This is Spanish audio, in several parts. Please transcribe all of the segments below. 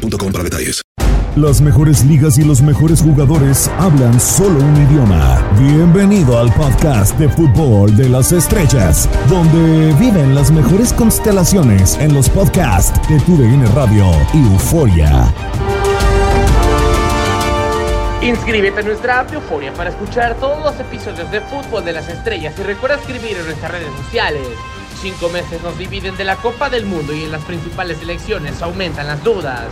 boostmobile.com para detalles. Las mejores ligas y los mejores jugadores hablan solo un idioma. Bienvenido al podcast de fútbol de las estrellas, donde viven las mejores constelaciones en los podcasts de TUDN Radio y Euforia. Inscríbete a nuestra app Euforia para escuchar todos los episodios de Fútbol de las Estrellas y recuerda escribir en nuestras redes sociales. Cinco meses nos dividen de la Copa del Mundo y en las principales elecciones aumentan las dudas.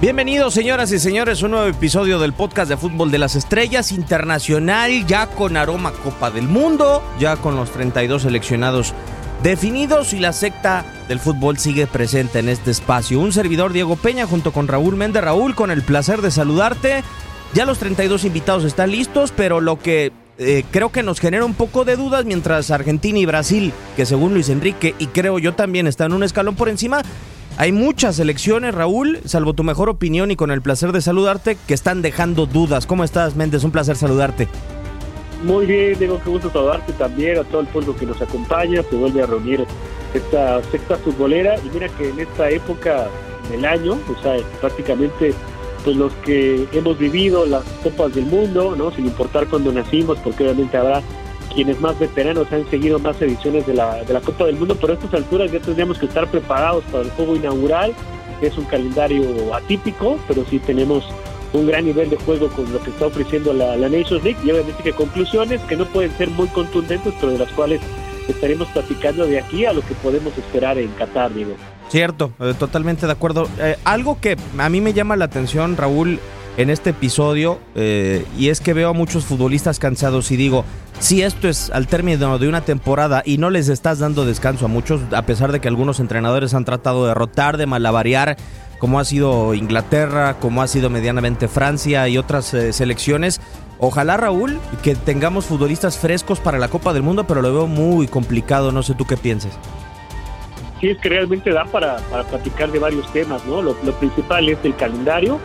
Bienvenidos señoras y señores, a un nuevo episodio del podcast de fútbol de las estrellas internacional, ya con aroma Copa del Mundo, ya con los 32 seleccionados definidos y la secta del fútbol sigue presente en este espacio. Un servidor Diego Peña junto con Raúl Méndez. Raúl, con el placer de saludarte. Ya los 32 invitados están listos, pero lo que eh, creo que nos genera un poco de dudas mientras Argentina y Brasil, que según Luis Enrique y creo yo también están un escalón por encima, hay muchas elecciones, Raúl, salvo tu mejor opinión y con el placer de saludarte, que están dejando dudas. ¿Cómo estás, Méndez? Un placer saludarte. Muy bien, Diego, qué gusto saludarte también, a todo el pueblo que nos acompaña, se vuelve a reunir esta secta futbolera y mira que en esta época del año, o sea, prácticamente pues los que hemos vivido las Copas del Mundo, ¿no? Sin importar cuándo nacimos, porque obviamente habrá quienes más veteranos han seguido más ediciones de la, de la Copa del Mundo, pero a estas alturas ya tendríamos que estar preparados para el juego inaugural. Es un calendario atípico, pero sí tenemos un gran nivel de juego con lo que está ofreciendo la, la Nations League y obviamente que conclusiones que no pueden ser muy contundentes, pero de las cuales estaremos platicando de aquí a lo que podemos esperar en Qatar, digo. Cierto, eh, totalmente de acuerdo. Eh, algo que a mí me llama la atención, Raúl, en este episodio, eh, y es que veo a muchos futbolistas cansados y digo, si esto es al término de una temporada y no les estás dando descanso a muchos, a pesar de que algunos entrenadores han tratado de rotar, de malabarear, como ha sido Inglaterra, como ha sido medianamente Francia y otras eh, selecciones. Ojalá Raúl que tengamos futbolistas frescos para la Copa del Mundo, pero lo veo muy complicado, no sé tú qué pienses. Sí, es que realmente da para, para platicar de varios temas, ¿no? Lo, lo principal es el calendario,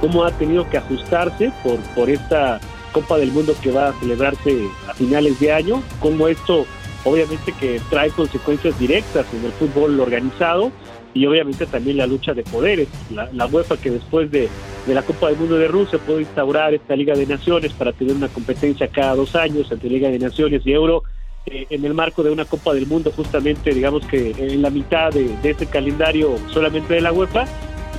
cómo ha tenido que ajustarse por, por esta Copa del Mundo que va a celebrarse a finales de año, cómo esto obviamente que trae consecuencias directas en el fútbol organizado y obviamente también la lucha de poderes. La, la UEFA que después de, de, la Copa del Mundo de Rusia puede instaurar esta Liga de Naciones para tener una competencia cada dos años entre Liga de Naciones y Euro eh, en el marco de una Copa del Mundo justamente digamos que en la mitad de, de ese calendario solamente de la UEFA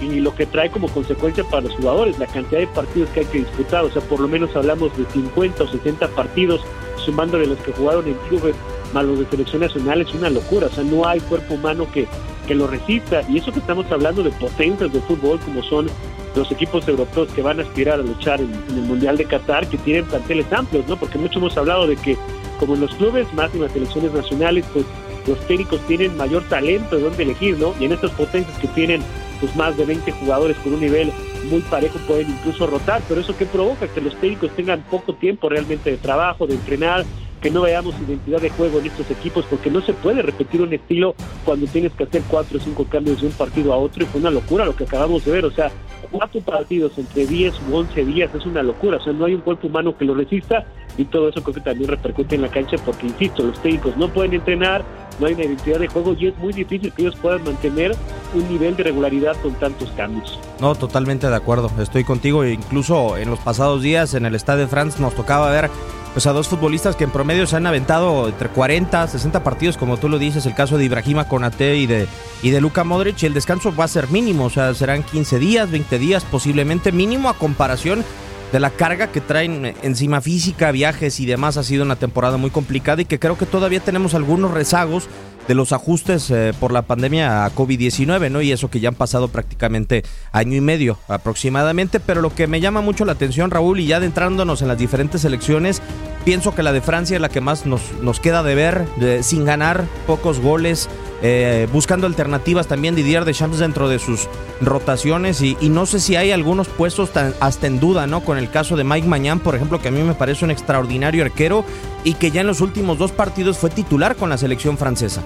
y lo que trae como consecuencia para los jugadores, la cantidad de partidos que hay que disputar, o sea, por lo menos hablamos de 50 o 60 partidos, sumándole los que jugaron en clubes, más los de selección nacional, es una locura, o sea, no hay cuerpo humano que, que lo resista, y eso que estamos hablando de potencias de fútbol, como son los equipos europeos que van a aspirar a luchar en, en el Mundial de Qatar, que tienen planteles amplios, ¿no? Porque mucho hemos hablado de que, como en los clubes, más en las selecciones nacionales, pues los técnicos tienen mayor talento de dónde elegir, ¿no? Y en estas potencias que tienen pues más de 20 jugadores con un nivel muy parejo pueden incluso rotar, pero eso que provoca que los técnicos tengan poco tiempo realmente de trabajo, de entrenar, que no veamos identidad de juego en estos equipos, porque no se puede repetir un estilo cuando tienes que hacer cuatro o cinco cambios de un partido a otro, y fue una locura lo que acabamos de ver, o sea, cuatro partidos entre 10 u 11 días es una locura, o sea, no hay un cuerpo humano que lo resista, y todo eso creo que también repercute en la cancha, porque insisto, los técnicos no pueden entrenar, no hay una identidad de juego y es muy difícil que ellos puedan mantener un nivel de regularidad con tantos cambios. No, totalmente de acuerdo, estoy contigo, incluso en los pasados días en el Stade de France nos tocaba ver pues, a dos futbolistas que en promedio se han aventado entre 40, 60 partidos, como tú lo dices, el caso de Ibrahima y de, y de Luka Modric, y el descanso va a ser mínimo, o sea, serán 15 días, 20 días posiblemente mínimo a comparación de la carga que traen encima física, viajes y demás. Ha sido una temporada muy complicada y que creo que todavía tenemos algunos rezagos de los ajustes eh, por la pandemia a COVID-19, ¿no? Y eso que ya han pasado prácticamente año y medio aproximadamente, pero lo que me llama mucho la atención, Raúl, y ya adentrándonos en las diferentes selecciones, pienso que la de Francia es la que más nos, nos queda de ver, sin ganar, pocos goles, eh, buscando alternativas también Didier Deschamps dentro de sus rotaciones y, no sé si hay algunos puestos hasta en duda, ¿no? Con el caso de Mike Mañán, por ejemplo, que a mí me parece un extraordinario arquero y que ya en los últimos dos partidos fue titular con la selección francesa.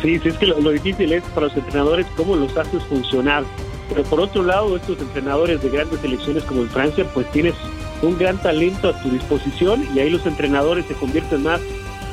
Sí, sí, es que lo, difícil es para los entrenadores cómo los haces funcionar. Pero por otro lado, estos entrenadores de grandes selecciones como en Francia, pues tienes un gran talento a tu disposición y ahí los entrenadores se convierten más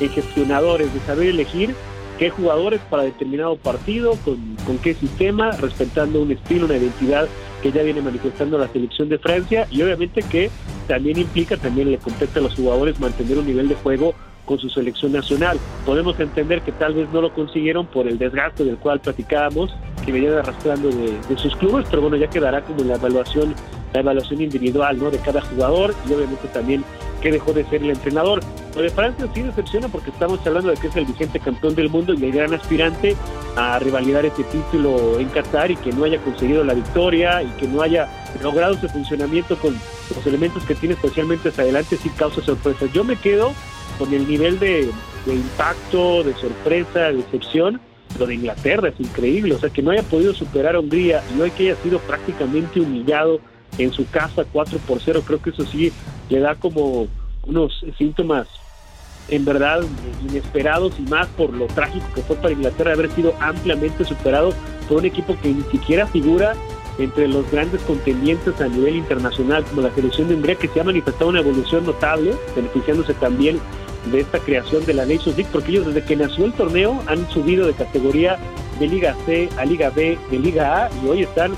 en gestionadores de saber elegir qué jugadores para determinado partido, con, con qué sistema, respetando un estilo, una identidad que ya viene manifestando la selección de Francia y obviamente que también implica, también le compete a los jugadores mantener un nivel de juego con su selección nacional. Podemos entender que tal vez no lo consiguieron por el desgaste del cual platicábamos, que venían arrastrando de, de sus clubes, pero bueno, ya quedará como la evaluación, la evaluación individual ¿no? de cada jugador y obviamente también que dejó de ser el entrenador. Lo de Francia sí decepciona porque estamos hablando de que es el vigente campeón del mundo y el gran aspirante a rivalidar este título en Qatar y que no haya conseguido la victoria y que no haya logrado ese funcionamiento con los elementos que tiene especialmente hacia adelante sí causa sorpresa. Yo me quedo con el nivel de, impacto, de sorpresa, de decepción, lo de Inglaterra es increíble, o sea, que no haya podido superar a Hungría y hoy que haya sido prácticamente humillado en su casa 4 por 0, creo que eso sí le da como unos síntomas en verdad inesperados y más por lo trágico que fue para Inglaterra haber sido ampliamente superado por un equipo que ni siquiera figura entre los grandes contendientes a nivel internacional como la selección de Hungría que se ha manifestado una evolución notable, beneficiándose también de esta creación de la Nations League, porque ellos desde que nació el torneo han subido de categoría de Liga C a Liga B, de Liga A y hoy están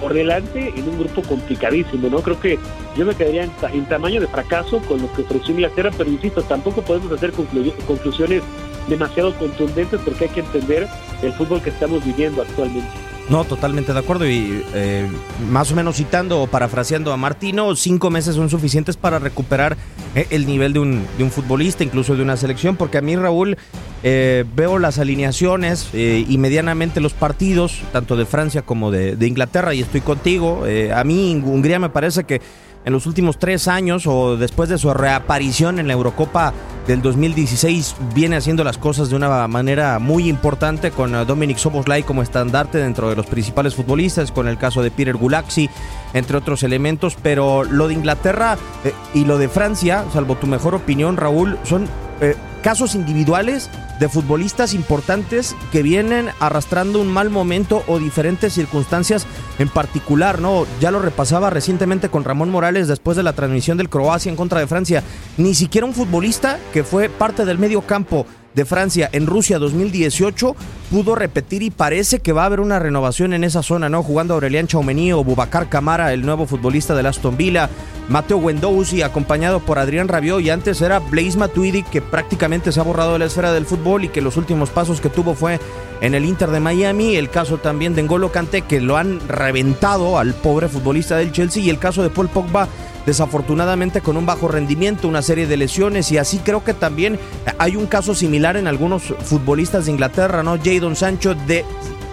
por delante en un grupo complicadísimo, ¿no? Creo que yo me quedaría en, tamaño de fracaso con lo que ofreció Inglaterra, pero insisto, tampoco podemos hacer conclusiones demasiado contundentes porque hay que entender el fútbol que estamos viviendo actualmente. No, totalmente de acuerdo. Y eh, más o menos citando o parafraseando a Martino, cinco meses son suficientes para recuperar eh, el nivel de un, de un futbolista, incluso de una selección, porque a mí, Raúl, eh, veo las alineaciones y medianamente los partidos, tanto de Francia como de, Inglaterra, y estoy contigo. a mí, Hungría me parece que en los últimos tres años o después de su reaparición en la Eurocopa del 2016 viene haciendo las cosas de una manera muy importante con eh, Dominic Soboslai como estandarte dentro de los principales futbolistas, con el caso de Peter Gulaxi, entre otros elementos, pero lo de Inglaterra eh, y lo de Francia, salvo tu mejor opinión, Raúl, son eh, casos individuales de futbolistas importantes que vienen arrastrando un mal momento o diferentes circunstancias en particular, ¿no? Ya lo repasaba recientemente con Ramón Morales después de la transmisión del Croacia en contra de Francia. Ni siquiera un futbolista que fue parte del medio campo de Francia en Rusia 2018 pudo repetir y parece que va a haber una renovación en esa zona, ¿no? Jugando Aurelian Chaumení o Bubacar Camara, el nuevo futbolista del Aston Villa, Mateo Wendouzi acompañado por Adrián Rabiot y antes era Blaise Matuidi que prácticamente se ha borrado de la esfera del fútbol y que los últimos pasos que tuvo fue en el Inter de Miami, el caso también de N'Golo Kanté que lo han reventado al pobre futbolista del Chelsea y el caso de Paul Pogba desafortunadamente con un bajo rendimiento, una serie de lesiones y así creo que también hay un caso similar en algunos futbolistas de Inglaterra, ¿no? Jadon Sancho de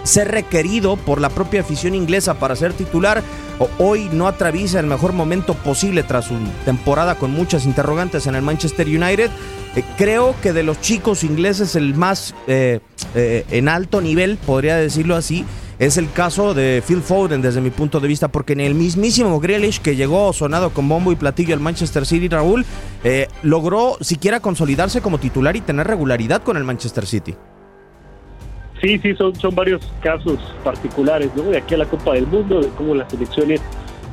ser requerido por la propia afición inglesa para ser titular, hoy no atraviesa el mejor momento posible tras su temporada con muchas interrogantes en el Manchester United. Eh, creo que de los chicos ingleses el más eh, eh, en alto nivel, podría decirlo así, es el caso de Phil Foden desde mi punto de vista, porque en el mismísimo Grealish que llegó sonado con bombo y platillo al Manchester City, Raúl, eh, logró siquiera consolidarse como titular y tener regularidad con el Manchester City. Sí, sí, son, varios casos particulares, ¿no? De aquí a la Copa del Mundo, de cómo las selecciones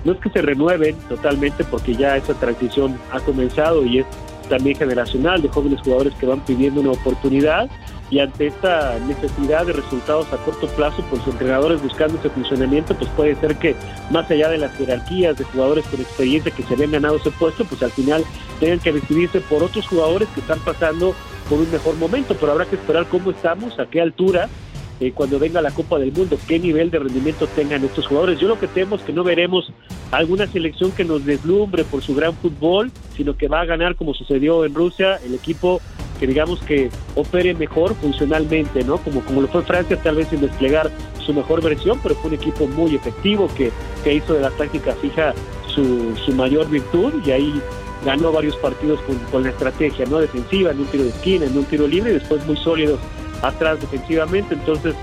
no es que se renueven totalmente porque ya esa transición ha comenzado y es también generacional de jóvenes jugadores que van pidiendo una oportunidad y ante esta necesidad de resultados a corto plazo, pues los entrenadores buscando ese funcionamiento, pues puede ser que más allá de las jerarquías de jugadores con experiencia que se habían ganado ese puesto, pues al final tengan que decidirse por otros jugadores que están pasando por un mejor momento, pero habrá que esperar cómo estamos, a qué altura, eh, cuando venga la Copa del Mundo, qué nivel de rendimiento tengan estos jugadores. Yo lo que temo es que no veremos alguna selección que nos deslumbre por su gran fútbol, sino que va a ganar como sucedió en Rusia, el equipo que digamos que opere mejor funcionalmente, ¿no? Como, como lo fue Francia, tal vez sin desplegar su mejor versión, pero fue un equipo muy efectivo que, que hizo de la táctica fija su, su mayor virtud y ahí ganó varios partidos con, con, la estrategia no defensiva, en un tiro de esquina, en un tiro libre y después muy sólidos atrás defensivamente. Entonces,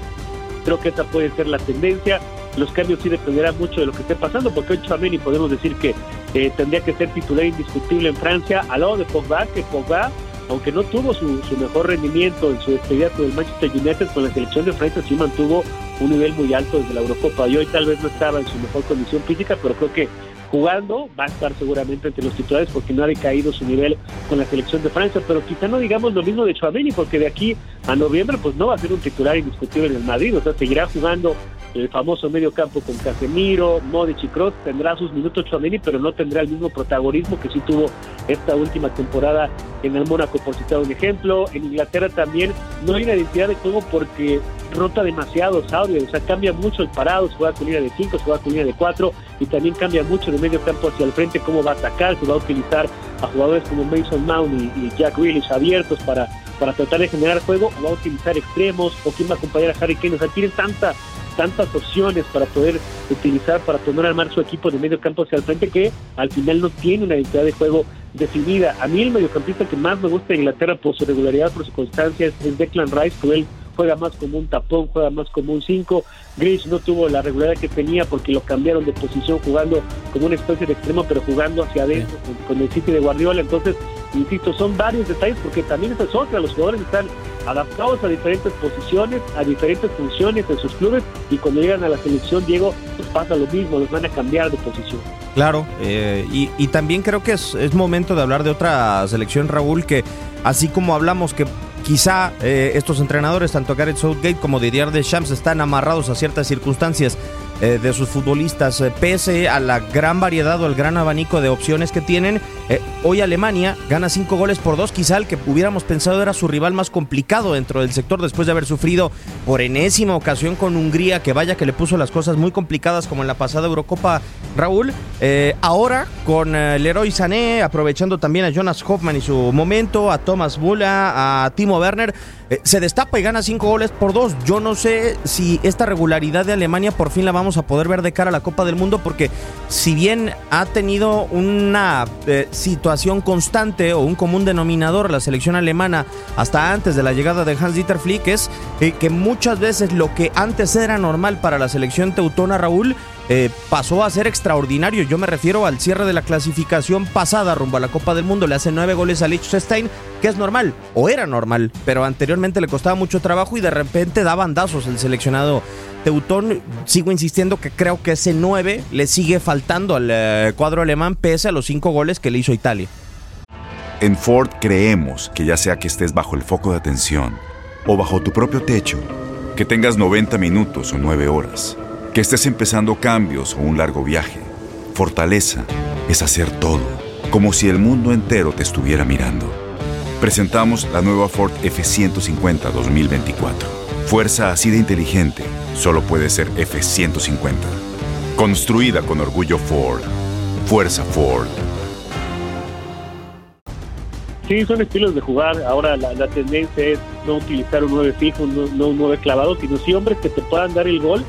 creo que esa puede ser la tendencia. Los cambios sí dependerán mucho de lo que esté pasando, porque hoy Chameni podemos decir que eh, tendría que ser titular indiscutible en Francia, al lado de Pogba, que Pogba, aunque no tuvo su, su mejor rendimiento en su despedida con el Manchester United, con la selección de Francia sí mantuvo un nivel muy alto desde la Eurocopa. Y hoy tal vez no estaba en su mejor condición física, pero creo que jugando, va a estar seguramente entre los titulares porque no ha decaído su nivel con la selección de Francia, pero quizá no digamos lo mismo de Chouameni porque de aquí a noviembre pues no va a ser un titular indiscutible en el Madrid, o sea, seguirá jugando el famoso medio campo con Casemiro, Modric y Kroos, tendrá sus minutos Chouameni, pero no tendrá el mismo protagonismo que sí tuvo esta última temporada en el Mónaco, por citar un ejemplo. En Inglaterra también no hay una identidad de juego porque rota demasiado Saudi, o sea, cambia mucho el parado, se juega con línea de 5, se juega con línea de 4 y también cambia mucho de medio campo hacia el frente cómo va a atacar, se va a utilizar a jugadores como Mason Mount y, Jack Grealish abiertos para, para tratar de generar juego, o va a utilizar extremos, o quién va a acompañar a Harry Kane, o sea, tiene tanta tantas opciones para poder utilizar para poner al mar su equipo de medio campo hacia el frente que al final no tiene una identidad de juego definida. A mí el mediocampista que más me gusta de Inglaterra por su regularidad, por su constancia, es Declan Rice, que él juega más como un tapón, juega más como un 5. Grish no tuvo la regularidad que tenía porque lo cambiaron de posición jugando como una especie de extremo, pero jugando hacia adentro con, el sitio de Guardiola. Entonces, insisto, son varios detalles porque también esa es otra. Los jugadores están adaptados a diferentes posiciones, a diferentes funciones en sus clubes y cuando llegan a la selección, Diego, pues pasa lo mismo, los van a cambiar de posición. Claro, eh, y, y, también creo que es, es momento de hablar de otra selección, Raúl, que así como hablamos que quizá eh, estos entrenadores, tanto Gareth Southgate como Didier Deschamps, están amarrados a ciertas circunstancias eh, de sus futbolistas, eh, pese a la gran variedad o al gran abanico de opciones que tienen. Eh, hoy Alemania gana cinco goles por dos, quizá el que hubiéramos pensado era su rival más complicado dentro del sector después de haber sufrido por enésima ocasión con Hungría, que vaya que le puso las cosas muy complicadas como en la pasada Eurocopa Raúl. ahora con Leroy Sané, aprovechando también a Jonas Hoffman y su momento, a Thomas Mula, a Timo Werner, se destapa y gana cinco goles por dos. Yo no sé si esta regularidad de Alemania por fin la vamos a poder ver de cara a la Copa del Mundo porque si bien ha tenido una eh, situación constante o un común denominador la selección alemana hasta antes de la llegada de Hans-Dieter Flick es eh, que muchas veces lo que antes era normal para la selección teutona Raúl eh, pasó a ser extraordinario. Yo me refiero al cierre de la clasificación pasada rumbo a la Copa del Mundo. Le hace nueve goles a Liechtenstein, que es normal, o era normal, pero anteriormente le costaba mucho trabajo y de repente da bandazos el seleccionado Teutón. Sigo insistiendo que creo que ese nueve le sigue faltando al eh, cuadro alemán, pese a los cinco goles que le hizo Italia. En Ford creemos que ya sea que estés bajo el foco de atención o bajo tu propio techo, que tengas 90 minutos o 9 horas que estés empezando cambios o un largo viaje. Fortaleza es hacer todo, como si el mundo entero te estuviera mirando. Presentamos la nueva Ford F150 2024. Fuerza así de inteligente solo puede ser F150. Construida con orgullo Ford. Fuerza Ford. Sí, son estilos de jugar. Ahora la, tendencia es no utilizar un 9 fijo, no un 9 clavado, sino sí hombres que te puedan dar el gol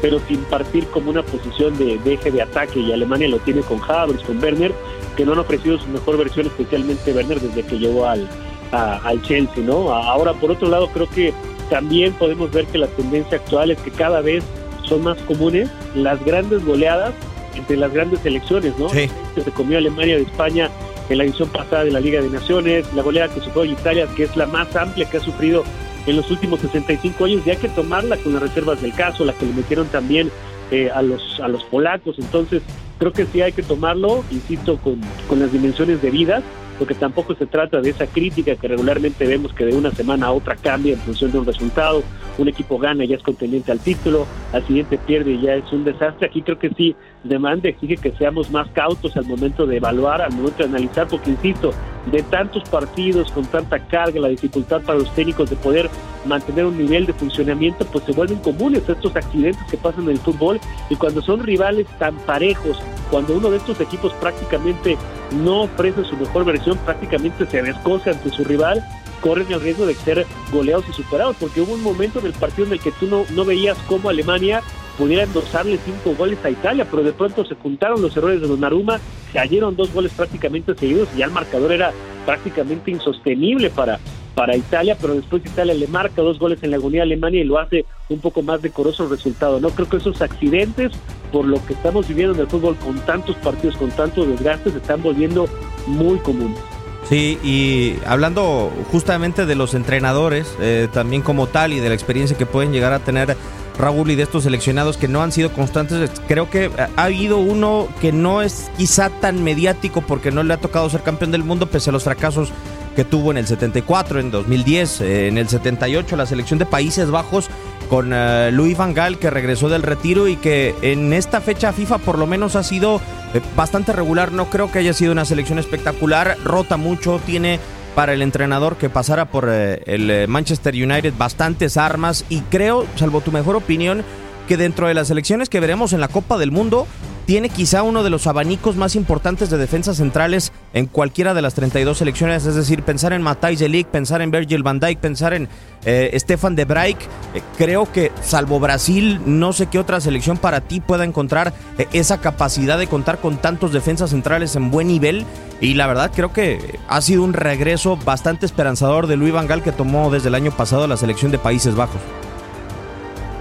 pero sin partir como una posición de, eje de ataque y Alemania lo tiene con Havertz, con Werner, que no han ofrecido su mejor versión, especialmente Werner desde que llegó al, al Chelsea, ¿no? Ahora, por otro lado, creo que también podemos ver que la tendencia actual es que cada vez son más comunes las grandes goleadas entre las grandes selecciones, ¿no? Sí. Se comió Alemania de España en la edición pasada de la Liga de Naciones, la goleada que sufrió Italia, que es la más amplia que ha sufrido en los últimos 65 años y hay que tomarla con las reservas del caso, la que le metieron también eh, a, los, a los polacos. Entonces, creo que sí hay que tomarlo, insisto, con, con las dimensiones debidas, porque tampoco se trata de esa crítica que regularmente vemos que de una semana a otra cambia en función de un resultado. Un equipo gana y ya es contendiente al título, al siguiente pierde y ya es un desastre. Aquí creo que sí demanda exige que seamos más cautos al momento de evaluar, al momento de analizar, porque insisto, de tantos partidos con tanta carga, la dificultad para los técnicos de poder mantener un nivel de funcionamiento, pues se vuelven comunes estos accidentes que pasan en el fútbol. Y cuando son rivales tan parejos, cuando uno de estos equipos prácticamente no ofrece su mejor versión, prácticamente se descoce ante su rival, corren el riesgo de ser goleados y superados, porque hubo un momento en el partido en el que tú no, no veías cómo Alemania pudiera endosarle cinco goles a Italia, pero de pronto se juntaron los errores de Donnarumma, cayeron dos goles prácticamente seguidos y ya el marcador era prácticamente insostenible para, para Italia, pero después Italia le marca dos goles en la agonía a Alemania y lo hace un poco más decoroso el resultado. No creo que esos accidentes, por lo que estamos viviendo en el fútbol con tantos partidos, con tantos desgastes, se están volviendo muy comunes. Sí, y hablando justamente de los entrenadores, eh, también como tal, y de la experiencia que pueden llegar a tener Raúl y de estos seleccionados que no han sido constantes, creo que ha habido uno que no es quizá tan mediático porque no le ha tocado ser campeón del mundo pese a los fracasos que tuvo en el 74, en 2010, eh, en el 78, la selección de Países Bajos con uh, Louis Van Gaal que regresó del retiro y que en esta fecha FIFA por lo menos ha sido eh, bastante regular. No creo que haya sido una selección espectacular, rota mucho, tiene para el entrenador que pasara por eh, el Manchester United bastantes armas y creo, salvo tu mejor opinión, que dentro de las elecciones que veremos en la Copa del Mundo tiene quizá uno de los abanicos más importantes de defensas centrales en cualquiera de las 32 selecciones, es decir, pensar en Matthijs de pensar en Virgil van Dijk, pensar en eh, Stefan de Braik, eh, creo que salvo Brasil, no sé qué otra selección para ti pueda encontrar eh, esa capacidad de contar con tantos defensas centrales en buen nivel y la verdad creo que ha sido un regreso bastante esperanzador de Luis Van Gaal que tomó desde el año pasado la selección de Países Bajos.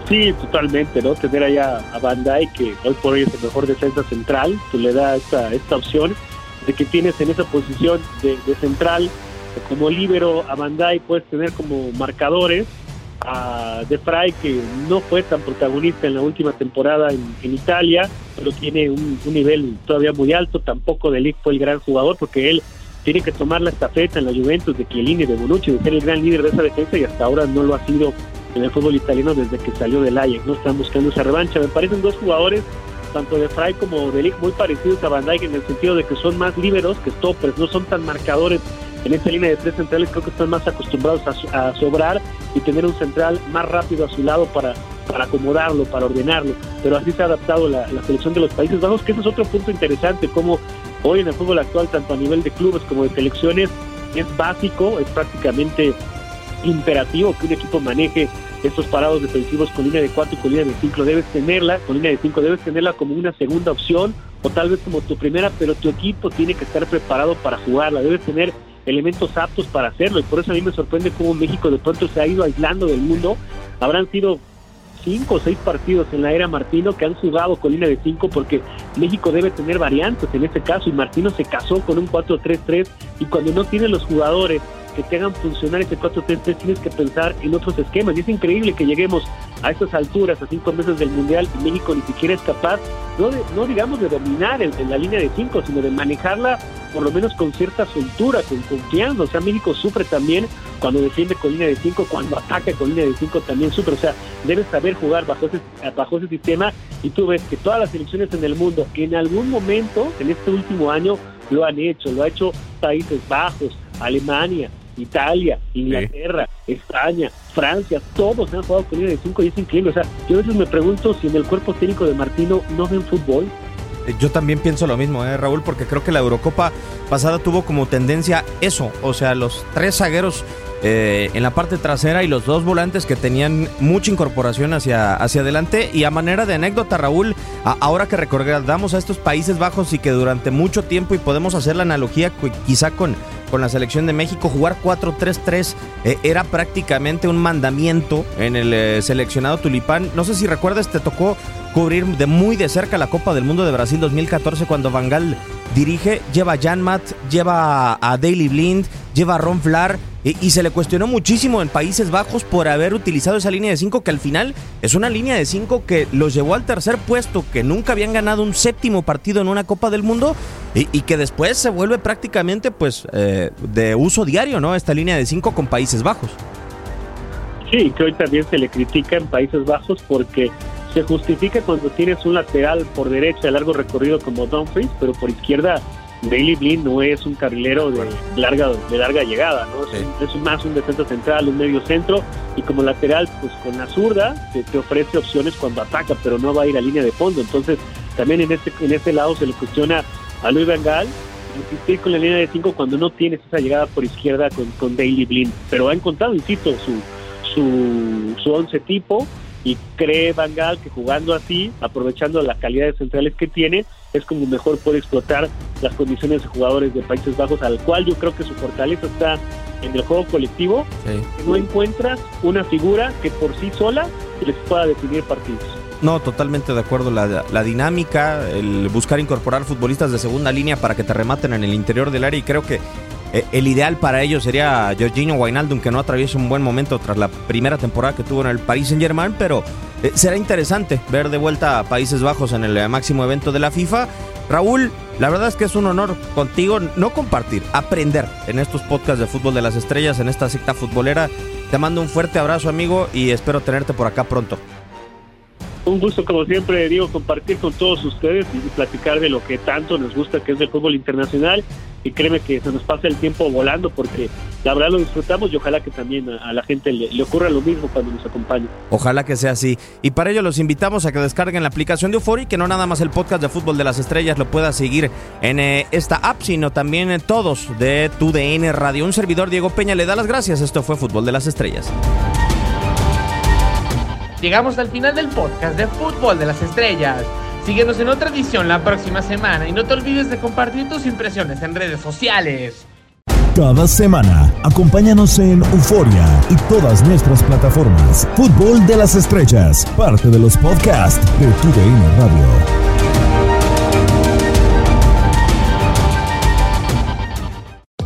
Sí, totalmente, ¿no? Tener allá a Bandai, que hoy por hoy es el mejor defensa central, pues le da esta, esta opción de que tienes en esa posición de, central como líbero a Bandai, puedes tener como marcadores a De Frey, que no fue tan protagonista en la última temporada en, Italia, pero tiene un, nivel todavía muy alto. Tampoco De fue el gran jugador, porque él tiene que tomar la estafeta en la Juventus de Chiellini, de Bonucci, de ser el gran líder de esa defensa y hasta ahora no lo ha sido en el fútbol italiano desde que salió del Ajax, no están buscando esa revancha. Me parecen dos jugadores, tanto de Fray como de Ligt, muy parecidos a Van Dijk en el sentido de que son más líberos que stoppers, no son tan marcadores en esta línea de tres centrales, creo que están más acostumbrados a, sobrar y tener un central más rápido a su lado para, para acomodarlo, para ordenarlo. Pero así se ha adaptado la, la selección de los Países Bajos, que ese es otro punto interesante, como hoy en el fútbol actual, tanto a nivel de clubes como de selecciones, es básico, es prácticamente imperativo que un equipo maneje estos parados defensivos con línea de 4 y con línea de 5. Debes tenerla, con línea de 5, debes tenerla como una segunda opción o tal vez como tu primera, pero tu equipo tiene que estar preparado para jugarla. Debes tener elementos aptos para hacerlo y por eso a mí me sorprende cómo México de pronto se ha ido aislando del mundo. Habrán sido cinco o seis partidos en la era Martino que han jugado con línea de 5 porque México debe tener variantes en este caso y Martino se casó con un 4-3-3 y cuando no tiene los jugadores que te hagan funcionar ese 4-3-3 tienes que pensar en otros esquemas. Y es increíble que lleguemos a estas alturas, a cinco meses del Mundial, y México ni siquiera es capaz, no, no digamos de dominar en, la línea de 5, sino de manejarla por lo menos con cierta soltura, con confianza. O sea, México sufre también cuando defiende con línea de 5, cuando ataca con línea de 5 también sufre. O sea, debes saber jugar bajo ese, bajo ese sistema y tú ves que todas las selecciones en el mundo, en algún momento, en este último año, lo han hecho. Lo ha hecho Países Bajos, Alemania, Italia, Inglaterra, España, Francia, todos han jugado con línea de 5 y es increíble. O sea, yo a veces me pregunto si en el cuerpo técnico de Martino no ven fútbol. Eh, yo también pienso lo mismo, ¿eh, Raúl, porque creo que la Eurocopa pasada tuvo como tendencia eso, o sea, los tres zagueros eh, en la parte trasera y los dos volantes que tenían mucha incorporación hacia, hacia adelante. Y a manera de anécdota, Raúl, ahora que recordamos a estos Países Bajos y que durante mucho tiempo, y podemos hacer la analogía quizá con, con la selección de México, jugar 4-3-3 eh, era prácticamente un mandamiento en el eh, seleccionado tulipán. No sé si recuerdas, te tocó cubrir de muy de cerca la Copa del Mundo de Brasil 2014 cuando Vangal dirige, lleva a Jan Matt, lleva a Daily Blind, lleva a Ron Flar y, se le cuestionó muchísimo en Países Bajos por haber utilizado esa línea de 5 que al final es una línea de 5 que los llevó al tercer puesto, que nunca habían ganado un séptimo partido en una Copa del Mundo y, que después se vuelve prácticamente pues eh, de uso diario, ¿no? Esta línea de 5 con Países Bajos. Sí, que hoy también se le critica en Países Bajos porque se justifica cuando tienes un lateral por derecha de largo recorrido como Dumfries, pero por izquierda Bailey Blind no es un carrilero de larga de larga llegada, ¿no? Es, más un defensa central, un medio centro y como lateral, pues con la zurda te, ofrece opciones cuando ataca, pero no va a ir a línea de fondo. Entonces, también en este en este lado se le cuestiona a Luis Bengal insistir con la línea de 5 cuando no tienes esa llegada por izquierda con, con Daily Blind. Pero ha encontrado, insisto, su, su, su once tipo y cree Van Gaal que jugando así, aprovechando las calidades centrales que tiene, es como mejor puede explotar las condiciones de jugadores de Países Bajos, al cual yo creo que su fortaleza está en el juego colectivo, no encuentras una figura que por sí sola les pueda definir partidos. No, totalmente de acuerdo. La, la, dinámica, el buscar incorporar futbolistas de segunda línea para que te rematen en el interior del área y creo que eh, el ideal para ellos sería Jorginho Wijnaldum, que no atraviesa un buen momento tras la primera temporada que tuvo en el Paris Saint Germain, pero eh, será interesante ver de vuelta a Países Bajos en el eh, máximo evento de la FIFA. Raúl, la verdad es que es un honor contigo no compartir, aprender en estos podcasts de fútbol de las estrellas, en esta secta futbolera. Te mando un fuerte abrazo, amigo, y espero tenerte por acá pronto. Un gusto, como siempre, digo, compartir con todos ustedes y platicar de lo que tanto nos gusta, que es el fútbol internacional. Y créeme que se nos pasa el tiempo volando porque la verdad lo disfrutamos y ojalá que también a, la gente le, ocurra lo mismo cuando nos acompañe. Ojalá que sea así. Y para ello los invitamos a que descarguen la aplicación de Euphoria y que no nada más el podcast de fútbol de las estrellas lo pueda seguir en eh, esta app, sino también en todos de tu DN Radio. Un servidor, Diego Peña, le da las gracias. Esto fue Fútbol de las Estrellas. Llegamos al final del podcast de Fútbol de las Estrellas. Síguenos en otra edición la próxima semana y no te olvides de compartir tus impresiones en redes sociales. Cada semana, acompáñanos en Euforia y todas nuestras plataformas. Fútbol de las Estrellas, parte de los podcasts de TUDN Radio.